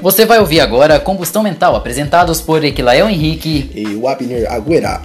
Você vai ouvir agora Combustão Mental, apresentados por Equilael Henrique e o Abner Agüera.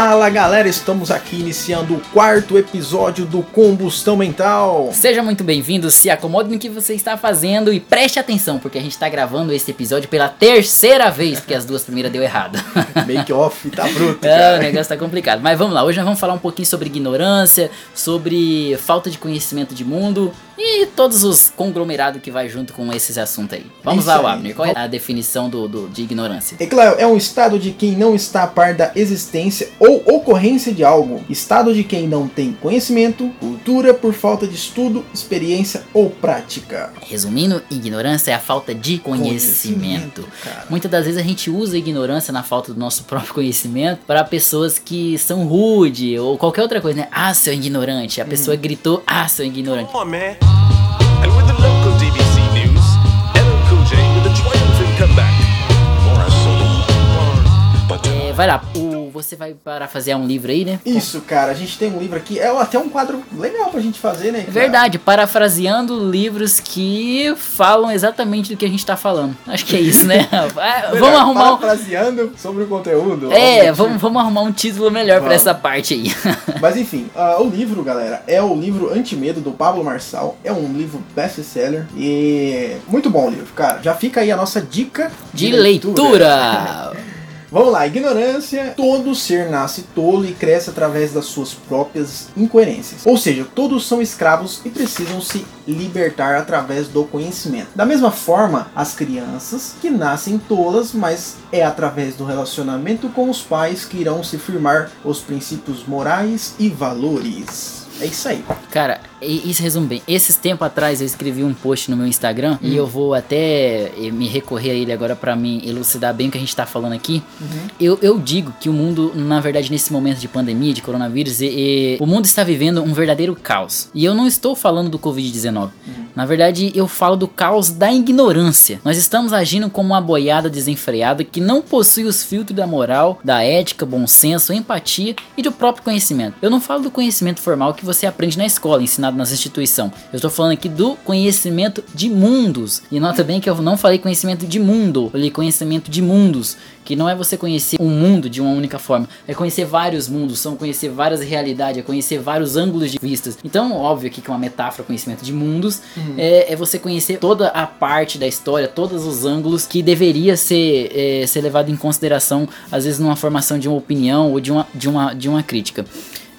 Fala galera, estamos aqui iniciando o quarto episódio do Combustão Mental. Seja muito bem-vindo, se acomode no que você está fazendo e preste atenção, porque a gente está gravando esse episódio pela terceira vez, porque as duas primeiras deu errado. Make off tá bruto. É, o negócio tá complicado. Mas vamos lá, hoje nós vamos falar um pouquinho sobre ignorância, sobre falta de conhecimento de mundo e todos os conglomerados que vai junto com esses assuntos aí. Vamos Isso lá, Abner, qual é a definição do, do, de ignorância? É claro, é um estado de quem não está a par da existência ou ocorrência de algo, estado de quem não tem conhecimento, cultura por falta de estudo, experiência ou prática. Resumindo, ignorância é a falta de conhecimento. conhecimento Muitas das vezes a gente usa a ignorância na falta do nosso próprio conhecimento para pessoas que são rude ou qualquer outra coisa, né? Ah, seu ignorante. A pessoa uhum. gritou, ah, seu ignorante. Oh, man. With local DBC news, Cool J a triumphant comeback. Lá, o você vai parafrasear um livro aí, né? Isso, cara. A gente tem um livro aqui. É até um quadro legal pra gente fazer, né? Cara? Verdade, parafraseando livros que falam exatamente do que a gente tá falando. Acho que é isso, né? É, vamos arrumar. Parafraseando sobre o conteúdo. É, vamos, vamos arrumar um título melhor vamos. pra essa parte aí. Mas enfim, uh, o livro, galera, é o livro Antimedo do Pablo Marçal. É um livro best-seller e muito bom o livro, cara. Já fica aí a nossa dica de, de leitura. leitura. Vamos lá, ignorância. Todo ser nasce tolo e cresce através das suas próprias incoerências. Ou seja, todos são escravos e precisam se libertar através do conhecimento. Da mesma forma, as crianças que nascem tolas, mas é através do relacionamento com os pais que irão se firmar os princípios morais e valores. É isso aí. Cara, isso resume bem. Esses tempos atrás eu escrevi um post no meu Instagram hum. e eu vou até eh, me recorrer a ele agora para me elucidar bem o que a gente tá falando aqui. Uhum. Eu, eu digo que o mundo, na verdade, nesse momento de pandemia, de coronavírus, e, e, o mundo está vivendo um verdadeiro caos. E eu não estou falando do Covid-19. Uhum. Na verdade, eu falo do caos da ignorância. Nós estamos agindo como uma boiada desenfreada que não possui os filtros da moral, da ética, bom senso, empatia e do próprio conhecimento. Eu não falo do conhecimento formal que você aprende na escola, ensinado nas instituições. Eu estou falando aqui do conhecimento de mundos. E nota bem que eu não falei conhecimento de mundo, eu falei conhecimento de mundos. Que não é você conhecer um mundo de uma única forma, é conhecer vários mundos, são conhecer várias realidades, é conhecer vários ângulos de vistas. Então, óbvio aqui que é uma metáfora, conhecimento de mundos, uhum. é, é, você conhecer toda a parte da história, todos os ângulos que deveria ser, é, ser levado em consideração, às vezes numa formação de uma opinião ou de uma, de uma, de uma crítica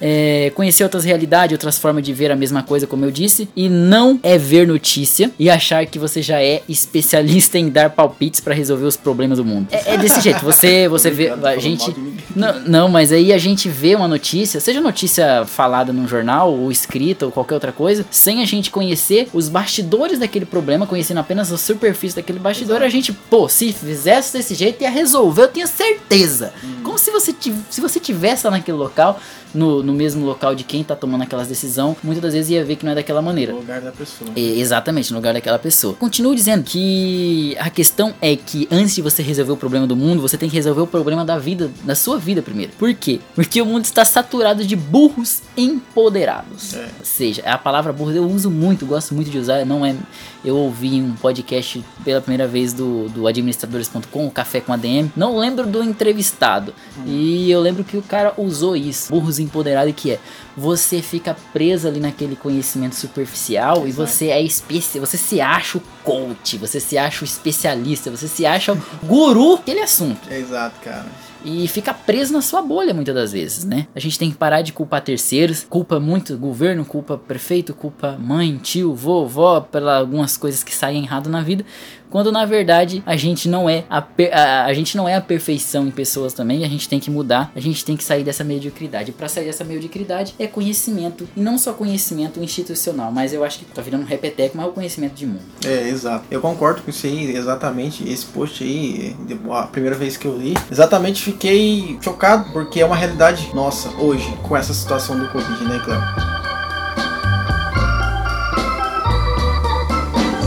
é, conhecer outras realidades, outras formas de ver a mesma coisa, como eu disse, e não é ver notícia e achar que você já é especialista em dar palpites para resolver os problemas do mundo. É, é desse jeito, você, você vê, a gente, não, não, mas aí a gente vê uma notícia, seja notícia falada num jornal ou escrita ou qualquer outra coisa, sem a gente conhecer os bastidores daquele problema, conhecendo apenas a superfície daquele bastidor, Exato. a gente, pô, se fizesse desse jeito ia resolver, eu tenho certeza. Hum. Como se você, se você tivesse lá naquele local, no, no mesmo local de quem tá tomando aquelas decisão, muitas das vezes ia ver que não é daquela maneira. No lugar da pessoa. exatamente, no lugar daquela pessoa. Continuo dizendo que a questão é que antes de você resolver o problema do mundo, você tem que resolver o problema da vida, da sua vida primeiro. Por quê? Porque o mundo está saturado de burros empoderados. É. Ou seja, a palavra burro eu uso muito, gosto muito de usar, não é eu ouvi um podcast pela primeira vez do, do administradores.com, o Café com ADM. Não lembro do entrevistado. Hum. E eu lembro que o cara usou isso. Burros empoderados que é você fica preso ali naquele conhecimento superficial Exato. e você é especial, você se acha o coach, você se acha o especialista, você se acha o guru daquele assunto. Exato, cara. e fica preso na sua bolha muitas das vezes, né? A gente tem que parar de culpar terceiros, culpa muito governo, culpa prefeito, culpa mãe, tio, vovó, pelas algumas coisas que saem errado na vida, quando na verdade a gente não é a, a, a, gente não é a perfeição em pessoas também, a gente tem que mudar, a gente tem que sair dessa mediocridade. Para sair dessa mediocridade é conhecimento, e não só conhecimento institucional, mas eu acho que tá virando um repeteco, mas é o conhecimento de mundo. É, exato. Eu concordo com isso aí, exatamente. Esse post aí, a primeira vez que eu li, exatamente fiquei chocado, porque é uma realidade nossa hoje, com essa situação do Covid, né, Cléo?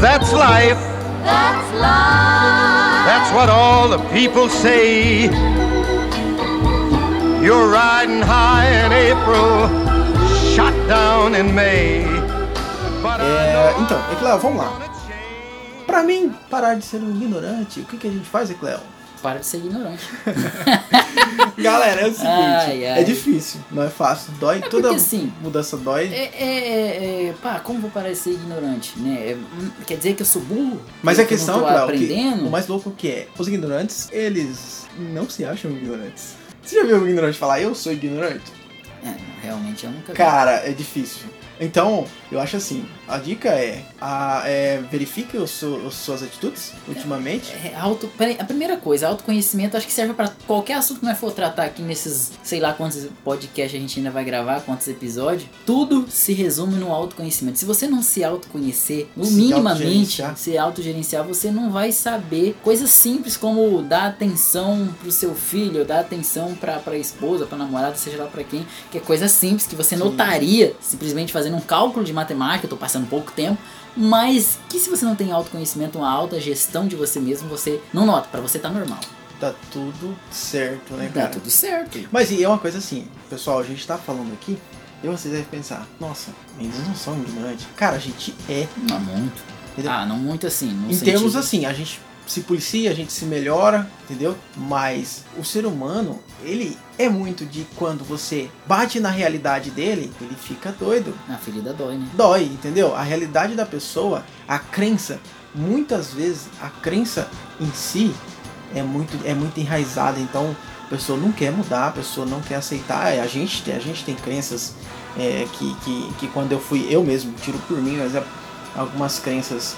That's life. That's life. That's what all the people say. You're riding high in April, shot down in May. É, então, Ecléo, vamos lá. Pra mim, parar de ser um ignorante, o que, que a gente faz, Ecléo? Para de ser ignorante. Galera, é o seguinte, ai, ai. é difícil, não é fácil, dói, é toda assim, mudança dói. É, é, é, é, pá, como vou parar de ser ignorante, né? É, hum, quer dizer que eu sou burro? Mas a questão, é, aprendendo? o mais louco que é, os ignorantes, eles não se acham ignorantes. Você já viu um ignorante falar, eu sou ignorante? É, realmente eu nunca vi. Cara, é difícil. Então, eu acho assim, a dica é, a, é verifique os, as suas atitudes ultimamente. É, auto, a primeira coisa, autoconhecimento acho que serve para qualquer assunto que nós for tratar aqui nesses, sei lá quantos podcasts a gente ainda vai gravar, quantos episódios. Tudo se resume no autoconhecimento. Se você não se autoconhecer, se minimamente se autogerenciar, você não vai saber coisas simples como dar atenção pro seu filho, dar atenção pra, pra esposa, pra namorada, seja lá pra quem, que é coisa simples que você Sim. notaria simplesmente fazendo um cálculo de matemática, eu tô passando pouco tempo, mas que se você não tem autoconhecimento, uma alta gestão de você mesmo, você não nota, para você tá normal. Tá tudo certo, né, cara? Tá tudo certo. Mas e é uma coisa assim, pessoal, a gente tá falando aqui, e vocês devem pensar, nossa, eles não são ignorantes. Cara, a gente é. Não muito. Entendeu? Ah, não muito assim. em sentido... termos assim, a gente se policia, a gente se melhora, entendeu? Mas o ser humano, ele é muito de quando você bate na realidade dele, ele fica doido. A ferida dói, né? Dói, entendeu? A realidade da pessoa, a crença, muitas vezes a crença em si é muito, é muito enraizada, então a pessoa não quer mudar, a pessoa não quer aceitar. A gente, a gente tem crenças é, que, que, que quando eu fui, eu mesmo tiro por mim, mas é algumas crenças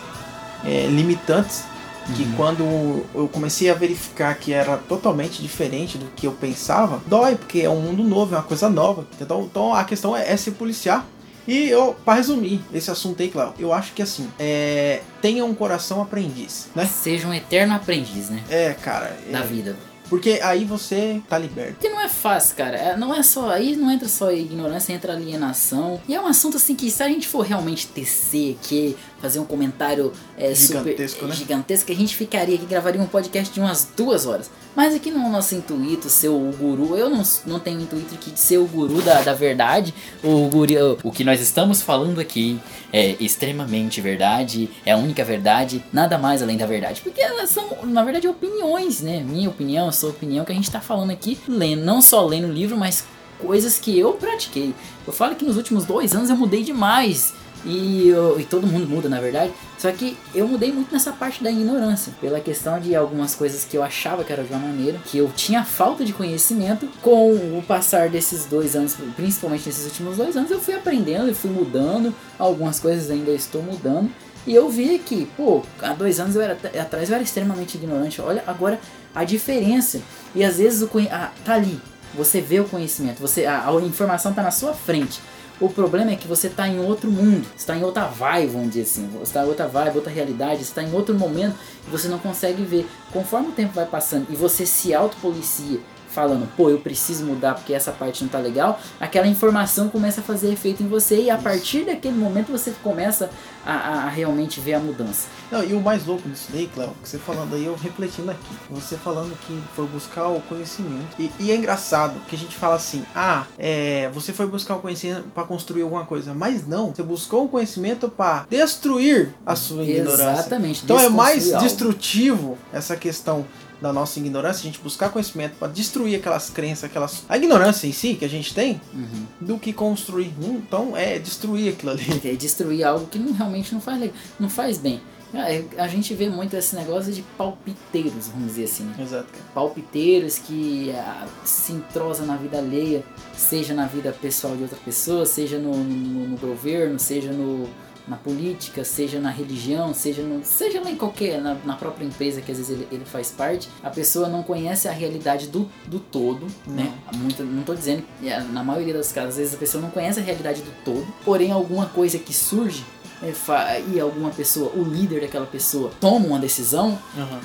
é, limitantes que uhum. quando eu comecei a verificar que era totalmente diferente do que eu pensava, dói, porque é um mundo novo, é uma coisa nova. Então, então a questão é, é se policiar. E eu, para resumir esse assunto aí, Cláudio, eu acho que assim, é, tenha um coração aprendiz, né? Seja um eterno aprendiz, né? É, cara. Da é, vida. Porque aí você tá liberto. Porque não é fácil, cara. É, não é só. Aí não entra só ignorância, entra alienação. E é um assunto assim que se a gente for realmente tecer aqui, fazer um comentário é, gigantesco, super, né? gigantesco, a gente ficaria aqui, gravaria um podcast de umas duas horas. Mas aqui não é o nosso intuito ser o guru. Eu não, não tenho intuito aqui de ser o guru da, da verdade. O, guru, o que nós estamos falando aqui é extremamente verdade, é a única verdade, nada mais além da verdade. Porque elas são, na verdade, opiniões, né? Minha opinião, sua opinião, que a gente tá falando aqui, lendo, não só lendo o livro, mas coisas que eu pratiquei. Eu falo que nos últimos dois anos eu mudei demais e, eu, e todo mundo muda, na verdade. Só que eu mudei muito nessa parte da ignorância, pela questão de algumas coisas que eu achava que era de uma maneira, que eu tinha falta de conhecimento. Com o passar desses dois anos, principalmente nesses últimos dois anos, eu fui aprendendo e fui mudando. Algumas coisas ainda estou mudando. E eu vi que, pô, há dois anos eu era atrás eu era extremamente ignorante. Olha agora a diferença. E às vezes o ah, tá ali. Você vê o conhecimento, você a, a informação tá na sua frente. O problema é que você está em outro mundo, está em outra vibe, vamos dizer assim. Você está em outra vibe, outra realidade, está em outro momento e você não consegue ver. Conforme o tempo vai passando e você se autopolicia falando, pô, eu preciso mudar porque essa parte não tá legal, aquela informação começa a fazer efeito em você e a Isso. partir daquele momento você começa a, a, realmente ver a mudança. Não, e o mais louco disso daí, Cléo, que você falando aí, eu refletindo aqui, você falando que foi buscar o conhecimento. E, e é engraçado que a gente fala assim, ah, é, você foi buscar o conhecimento para construir alguma coisa, mas não, você buscou o conhecimento para destruir a sua ignorância. Exatamente. Então é mais algo. destrutivo essa questão da nossa ignorância, a gente buscar conhecimento para destruir aquelas crenças, aquelas a ignorância em si que a gente tem, uhum. do que construir. Então é destruir aquilo ali. É destruir algo que não, realmente não faz não faz bem. É, a gente vê muito esse negócio de palpiteiros, vamos dizer assim. Né? Exato. Palpiteiros que ah, se entrosam na vida alheia, seja na vida pessoal de outra pessoa, seja no, no, no governo, seja no, na política, seja na religião, seja no, seja lá em qualquer, na, na própria empresa que às vezes ele, ele, faz parte, a pessoa não conhece a realidade do, do todo, não. né? Muito, não estou dizendo, na maioria das casos, às vezes a pessoa não conhece a realidade do todo, porém alguma coisa que surge é, e alguma pessoa, o líder daquela pessoa, toma uma decisão, uhum.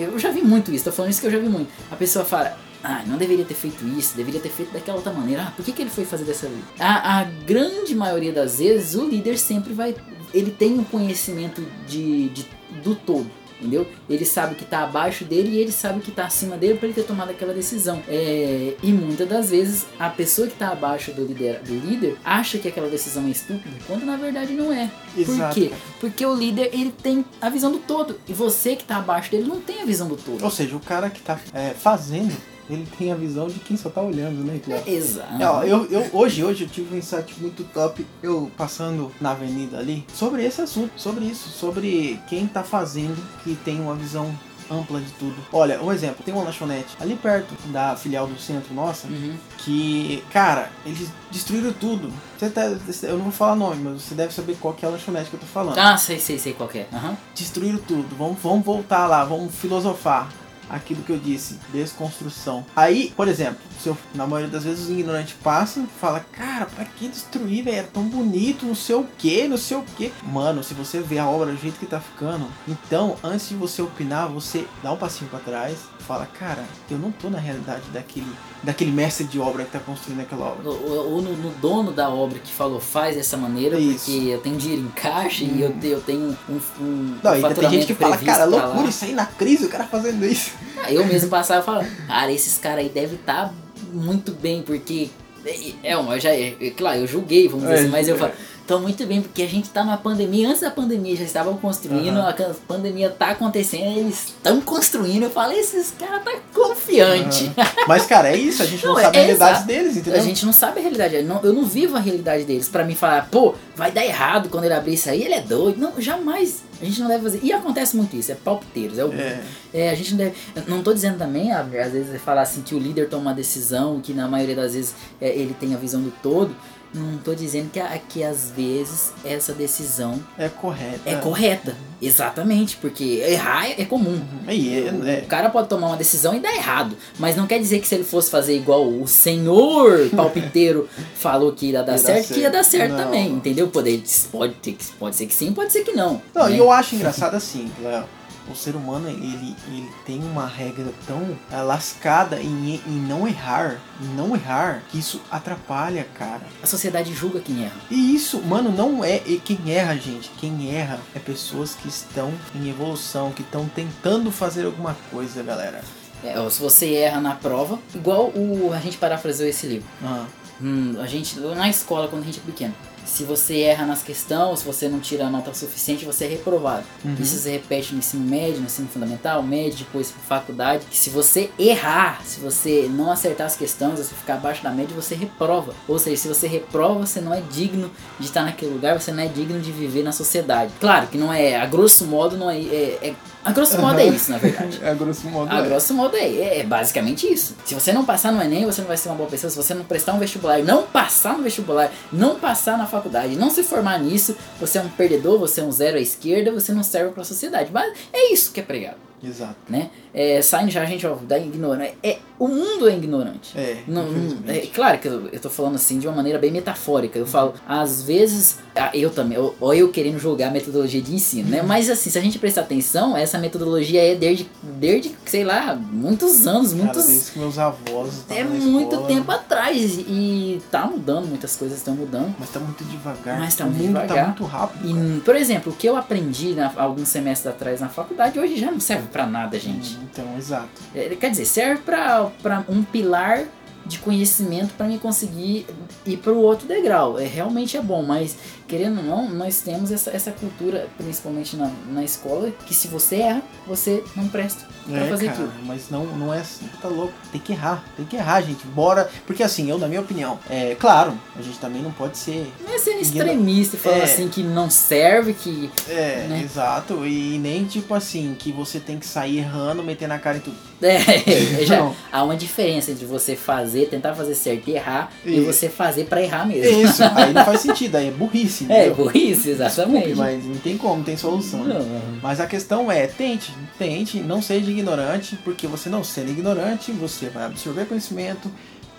eu já vi muito isso, tô falando isso que eu já vi muito. A pessoa fala, ah, não deveria ter feito isso, deveria ter feito daquela outra maneira. Ah, por que, que ele foi fazer dessa vez? A, a grande maioria das vezes, o líder sempre vai. Ele tem um conhecimento de, de do todo entendeu? Ele sabe que está abaixo dele e ele sabe que está acima dele para ele ter tomado aquela decisão. É, e muitas das vezes a pessoa que está abaixo do líder, do líder acha que aquela decisão é estúpida, quando na verdade não é. Exato. Por quê? Porque o líder ele tem a visão do todo e você que está abaixo dele não tem a visão do todo. Ou seja, o cara que está é, fazendo ele tem a visão de quem só tá olhando, né? Exato. É, ó, eu, eu, hoje, hoje eu tive um insight muito top, eu passando na avenida ali, sobre esse assunto, sobre isso, sobre quem tá fazendo que tem uma visão ampla de tudo. Olha, um exemplo, tem uma lanchonete ali perto da filial do centro nossa, uhum. que, cara, eles destruíram tudo. Você tá, eu não vou falar nome, mas você deve saber qual que é a lanchonete que eu tô falando. Ah, sei, sei, sei qual é. Uhum. Destruíram tudo. Vamos, vamos voltar lá, vamos filosofar aquilo que eu disse, desconstrução. Aí, por exemplo, se eu, na maioria das vezes o ignorante passa e fala, cara, pra que destruir, velho? É tão bonito, não sei o que, não sei o que. Mano, se você vê a obra do jeito que tá ficando, então, antes de você opinar, você dá um passinho para trás, fala, cara, eu não tô na realidade daquele, daquele mestre de obra que tá construindo aquela obra. Ou, no, no, dono da obra que falou, faz dessa maneira, Isso. porque eu tenho dinheiro em caixa hum. e eu, uhum. eu tenho um, um Não, um tem gente que fala, cara, loucura isso aí na crise, o cara fazendo isso. Ah, eu mesmo passava e falava, cara, esses caras aí devem estar tá muito bem, porque é, é, eu já, é, claro, eu julguei, vamos dizer é, assim, mas eu falo, Então, muito bem, porque a gente tá numa pandemia, antes da pandemia já estavam construindo, uhum. a pandemia tá acontecendo, eles estão construindo. Eu falei, esses caras tá confiante. Uhum. Mas, cara, é isso, a gente não, não sabe é, a realidade exato. deles, entendeu? A gente não sabe a realidade, eu não, eu não vivo a realidade deles. para mim falar, pô, vai dar errado quando ele abrir isso aí, ele é doido. Não, jamais. A gente não deve fazer. E acontece muito isso, é palpiteiros. É, o, é. é a gente não deve. Não tô dizendo também, às vezes, falar assim que o líder toma uma decisão, que na maioria das vezes é, ele tem a visão do todo. Não tô dizendo que, que às vezes essa decisão é correta. É correta, exatamente, porque errar é, comum. Uhum. É, é, o cara pode tomar uma decisão e dar errado, mas não quer dizer que se ele fosse fazer igual o senhor palpiteiro falou que ia dar certo, certo, que ia dar certo não. também, entendeu? Pode, pode, ter, pode ser que sim, pode ser que não. Não, né? e eu acho engraçado assim, Léo o ser humano ele, ele tem uma regra tão lascada em, em não errar, em não errar, que isso atrapalha, cara. A sociedade julga quem erra. E isso, mano, não é quem erra, gente. Quem erra é pessoas que estão em evolução, que estão tentando fazer alguma coisa, galera. É, se você erra na prova, igual o a gente parafraseou esse livro. Ah. Hum, a gente na escola quando a gente é pequeno se você erra nas questões, se você não tira a nota suficiente, você é reprovado. Uhum. Isso se repete no ensino médio, no ensino fundamental, médio, depois faculdade. se você errar, se você não acertar as questões, você ficar abaixo da média, você reprova. Ou seja, se você reprova, você não é digno de estar naquele lugar, você não é digno de viver na sociedade. Claro que não é, a grosso modo, não é, é, é a grosso modo é isso, na verdade. a grosso modo A é. grosso modo é, é, é, basicamente isso. Se você não passar no Enem, você não vai ser uma boa pessoa. Se você não prestar um vestibular, não passar no vestibular, não passar na faculdade, não se formar nisso, você é um perdedor, você é um zero à esquerda, você não serve para a sociedade. Mas é isso que é pregado. Exato. Né? É, saindo já a gente ó, da ignorância. É, o mundo é ignorante. É, não, é claro que eu, eu tô falando assim de uma maneira bem metafórica. Eu falo, às vezes, ah, eu também, ou eu, querendo julgar a metodologia de ensino, né? Mas assim, se a gente prestar atenção, essa metodologia é desde, desde sei lá, muitos anos, muitos. Cara, desde que meus avós. É muito tempo atrás. E tá mudando, muitas coisas estão mudando. Mas tá muito devagar. Mas tá muito tá devagar. tá muito rápido. E, por exemplo, o que eu aprendi na, alguns semestres atrás na faculdade, hoje já não serve para nada, gente. Então, exato. É, quer dizer, serve para um pilar de conhecimento para me conseguir ir para o outro degrau. É realmente é bom, mas querendo ou não, nós temos essa, essa cultura, principalmente na, na escola, que se você erra, você não presta pra É, fazer cara, aquilo. mas não, não é assim, tá louco. Tem que errar, tem que errar, gente. Bora. Porque assim, eu, na minha opinião, é claro, a gente também não pode ser. Não é sendo extremista e falando É. assim que não serve, que. É, Né? exato. E nem tipo assim, que você tem que sair errando, meter na cara em tudo. É, já Não. há uma diferença entre você fazer, tentar fazer certo e errar, e, E- você fazer pra errar mesmo. Isso, aí não faz sentido, aí é burrice. É, entendeu? burrice, exatamente. Desculpe, mas não tem como, não tem solução. né? Não. Mas a questão é, tente, tente, não seja ignorante, porque você não sendo ignorante, você vai absorver conhecimento,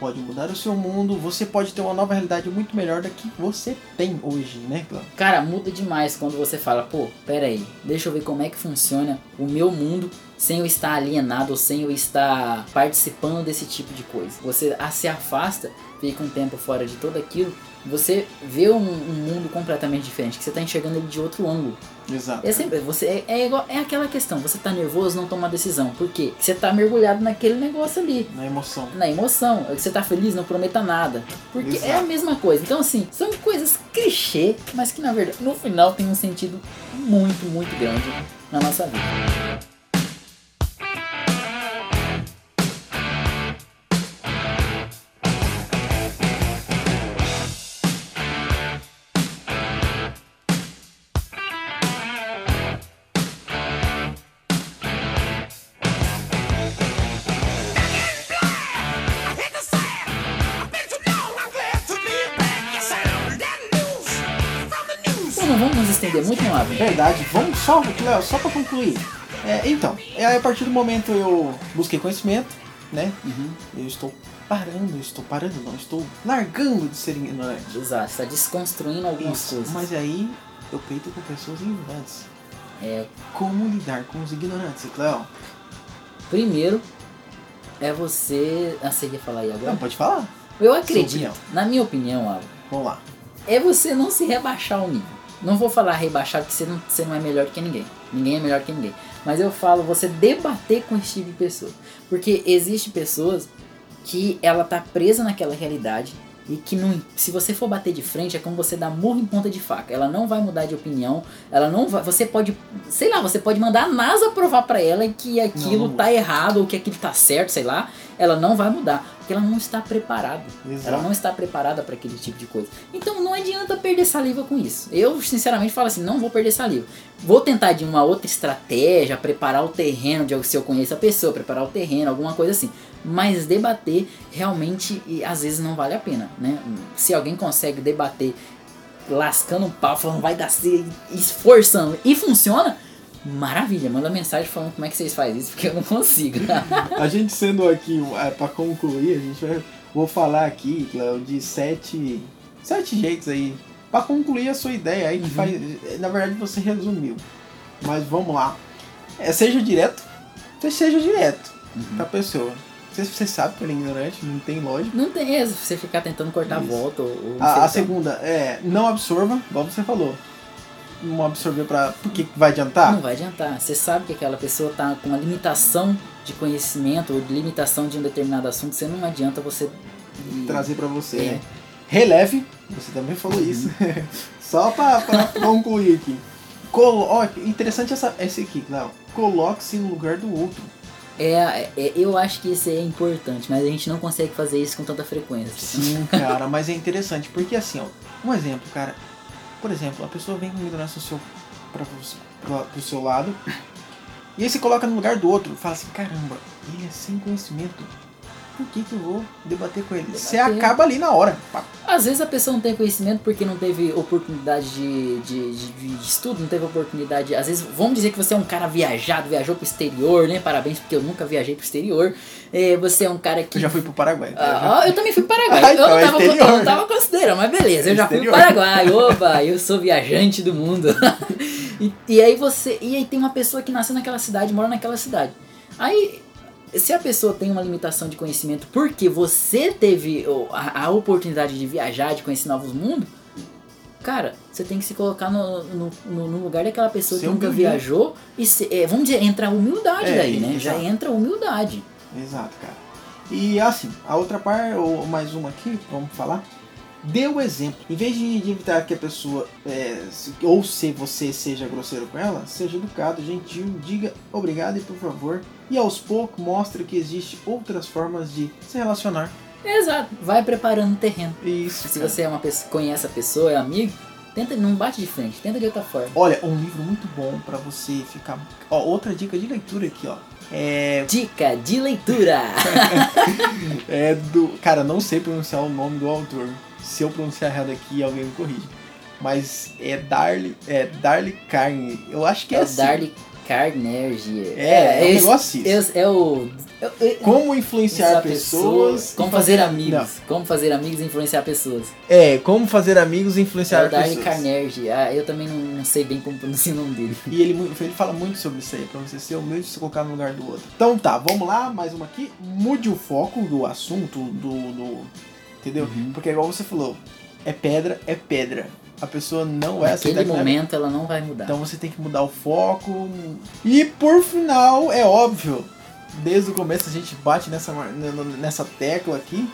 pode mudar o seu mundo, você pode ter uma nova realidade muito melhor da que você tem hoje, né, Cláudio? Cara, muda demais quando você fala, pô, pera aí, deixa eu ver como é que funciona o meu mundo sem eu estar alienado ou sem eu estar participando desse tipo de coisa. Você se afasta, fica um tempo fora de tudo aquilo, você vê um, um mundo completamente diferente, que você tá enxergando ele de outro ângulo. Exato. É sempre, você é, é igual, é aquela questão, você tá nervoso, não toma decisão. Por quê? Você tá mergulhado naquele negócio ali. Na emoção. Na emoção, você tá feliz, não prometa nada. Porque é a Exato. mesma coisa. Então, assim, são coisas clichê, mas que na verdade, no final, tem um sentido muito, muito grande na nossa vida. Estender muito, não? Verdade, vamos só, Léo, só pra concluir. É, então, é, a partir do momento eu busquei conhecimento, né? Uhum. Eu estou parando, eu estou parando, não, estou largando de ser ignorante. Exato, você tá desconstruindo algumas Isso, coisas. mas aí eu peito com pessoas ignorantes. É, Como lidar com os ignorantes, Cléo? primeiro, é você. Ah, você ia falar aí agora? Não, pode falar. Eu acredito, na minha opinião, Abel, Vamos lá. é você não se rebaixar ao nível. Não vou falar rebaixar porque você não, você não é melhor que ninguém. Ninguém é melhor que ninguém. Mas eu falo você debater com esse tipo de pessoa. Porque existe pessoas que ela tá presa naquela realidade e que não, se você for bater de frente é como você dar murro em ponta de faca. Ela não vai mudar de opinião, ela não vai, você pode, sei lá, você pode mandar a NASA provar pra ela que aquilo Não. tá errado ou que aquilo tá certo, sei lá, ela não vai mudar, porque ela não está preparada. Exato. Ela não está preparada para aquele tipo de coisa. Então não adianta perder saliva com isso. Eu, sinceramente, falo assim: não vou perder saliva. Vou tentar de uma outra estratégia, preparar o terreno, de se eu conheço a pessoa, preparar o terreno, alguma coisa assim. Mas debater realmente, e às vezes não vale a pena, né? Se alguém consegue debater lascando um pau, falando vai dar certo, esforçando e funciona, maravilha. Manda mensagem falando como é que vocês fazem isso, porque eu não consigo. A gente sendo aqui, é, pra concluir, a gente vai. Vou falar aqui, Cléo, de sete. Sete jeitos aí. Pra concluir a sua ideia aí, que Uhum. faz. Na verdade você resumiu. Mas vamos lá. É, seja direto. Seja direto Uhum. com a pessoa. Você, você sabe que ele é ignorante, não tem lógica. Não tem essa, você ficar tentando cortar a volta ou, ou A, a segunda é não absorva, igual você falou. Não absorver pra. Por que que vai adiantar? Não vai adiantar. Você sabe que aquela pessoa tá com uma limitação de conhecimento ou de limitação de um determinado assunto, você não adianta você Trazer pra você, É. né? Releve, você também falou isso. Só pra, pra concluir aqui. Colo ó, interessante essa, esse aqui, Cléo. Coloque-se no lugar do outro. É, é, eu acho que isso é importante, mas a gente não consegue fazer isso com tanta frequência. Sim, cara, mas é interessante, porque assim, ó, um exemplo, cara. Por exemplo, a pessoa vem com ignorância pro, pro seu lado, e aí você coloca no lugar do outro, fala assim, caramba, ele é sem conhecimento. Por que, que eu vou debater com ele? Você Debater. acaba ali na hora. Às vezes a pessoa não tem conhecimento porque não teve oportunidade de, de, de- de estudo, não teve oportunidade. Às vezes, vamos dizer que você é um cara viajado, viajou pro exterior, né? Parabéns, porque eu nunca viajei pro exterior. É, você é um cara que Eu já fui pro Paraguai. tá? Ah, eu também fui pro Paraguai. Ah, então eu, não é tava, exterior. eu não tava considerando, mas beleza, eu já fui pro Exterior. Paraguai. Oba, eu sou viajante do mundo. e, e aí você. E aí tem uma pessoa que nasceu naquela cidade, mora naquela cidade. Aí. Se a pessoa tem uma limitação de conhecimento porque você teve a, a oportunidade de viajar, de conhecer novos mundos, cara, você tem que se colocar no, no, no- lugar daquela pessoa que nunca humilde. viajou e se- é, vamos dizer, entra a humildade É, daí, né? Já exato. entra a humildade. Exato, cara. E assim, a outra parte, ou mais uma aqui, vamos falar. Dê o exemplo. Em vez de, de evitar que a pessoa, é, ou se você seja grosseiro com ela, seja educado, gentil, diga obrigado e por favor. E aos poucos mostre que existe outras formas de se relacionar. Exato, vai preparando o terreno. Isso. Se cara. você é uma pessoa, conhece a pessoa, é amigo, tenta, não bate de frente, tenta de outra forma. Olha, um livro muito bom pra você ficar. Ó, outra dica de leitura aqui, ó. É, Dica de leitura! é do. Cara, não sei pronunciar o nome do autor. Se eu pronunciar errado aqui, alguém me corrige. Mas é Darly. É Darly Carne. Eu acho que é, É assim. Darly Carnegie. É, é um esse- negócio assim. É, é o. é- é- Como influenciar pessoas. Como fazer amigos. Não. Como fazer amigos e influenciar pessoas. É, como fazer amigos e É influenciar Darly pessoas. Carnegie. Ah, eu também não, não sei bem como pronunciar o nome dele. E ele, ele fala muito sobre isso aí, pra você ser humilde e se colocar no lugar do outro. Então tá, vamos lá, mais uma aqui. Mude o foco do assunto, do. do entendeu? Uhum. Porque igual você falou, é pedra, é pedra. A pessoa não aceitar Naquele momento ela não vai mudar. Então você tem que mudar o foco. E por final, é óbvio, desde o começo a gente bate nessa, nessa tecla aqui.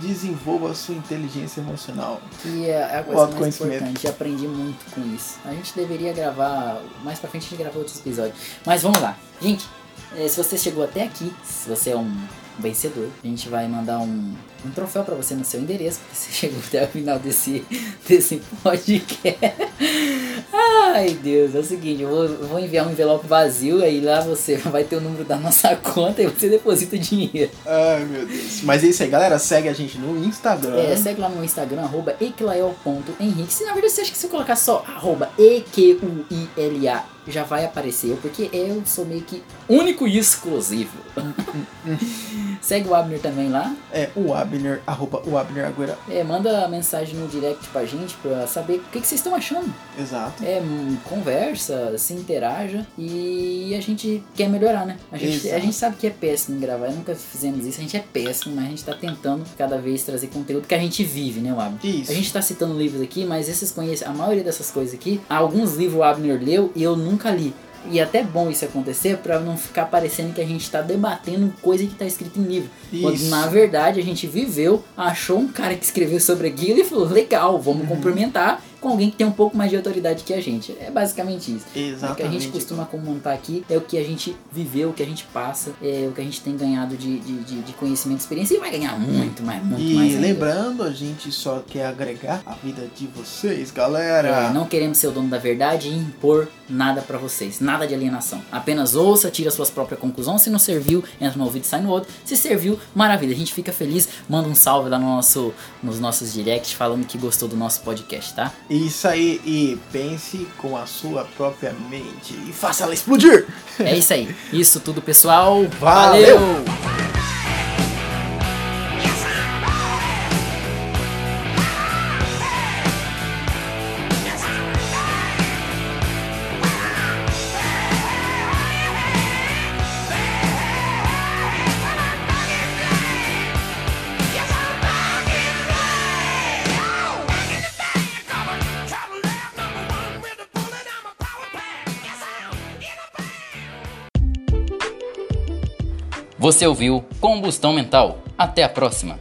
Desenvolva a sua inteligência emocional. E é a O coisa mais importante, eu aprendi muito com isso. A gente deveria gravar, mais pra frente a gente grava outros episódios. Mas vamos lá. Gente, eh, se você chegou até aqui, se você é um vencedor, a gente vai mandar um, um troféu pra você no seu endereço, porque você chegou até o final desse, desse podcast. Ai Deus, é o seguinte, eu vou, eu vou enviar um envelope vazio, aí lá você vai ter o número da nossa conta e você deposita o dinheiro. Ai meu Deus. Mas é isso aí, galera. Segue a gente no Instagram. É, segue lá no Instagram, arroba equilael.henrique. Se na verdade você acha que se eu colocar só arroba E-Q-U-I-L-A já vai aparecer, porque eu sou meio que único e exclusivo. Segue o Abner também lá. É o Abner, arroba o Abner Agüera. É, manda mensagem no direct pra gente pra saber o que, que vocês estão achando. Exato. É, hum, conversa, se interaja e a gente quer melhorar, né? A gente, a gente sabe que é péssimo em gravar, nunca fizemos isso, a gente é péssimo, mas a gente tá tentando cada vez trazer conteúdo que a gente vive, né, Abner? Isso. A gente tá citando livros aqui, mas esses conhece a maioria dessas coisas aqui, alguns livros o Abner leu e eu nunca li. E é até bom isso acontecer pra não ficar parecendo que a gente tá debatendo coisa que tá escrito em livro. Quando Isso. na verdade a gente viveu, achou um cara que escreveu sobre aquilo e falou: legal, vamos Uhum. complementar com alguém que tem um pouco mais de autoridade que a gente. É basicamente isso. O que a Exatamente. gente costuma comentar aqui é o que a gente viveu, o que a gente passa, é o que a gente tem ganhado de, de, de, conhecimento e experiência e vai ganhar muito, mais, muito mais. E lembrando, a gente só quer agregar a vida de vocês, galera. É, não queremos ser o dono da verdade e impor nada pra vocês, nada de alienação. Apenas ouça, tire as suas próprias conclusões. Se não serviu, entra no ouvido e sai no outro. Se serviu, maravilha. A gente fica feliz. Manda um salve lá no nosso, nos nossos directs falando que gostou do nosso podcast, tá? Isso aí, e pense com a sua própria mente e faça ela explodir. É isso aí. Isso tudo, pessoal. Valeu! Você ouviu Combustão Mental. Até a próxima.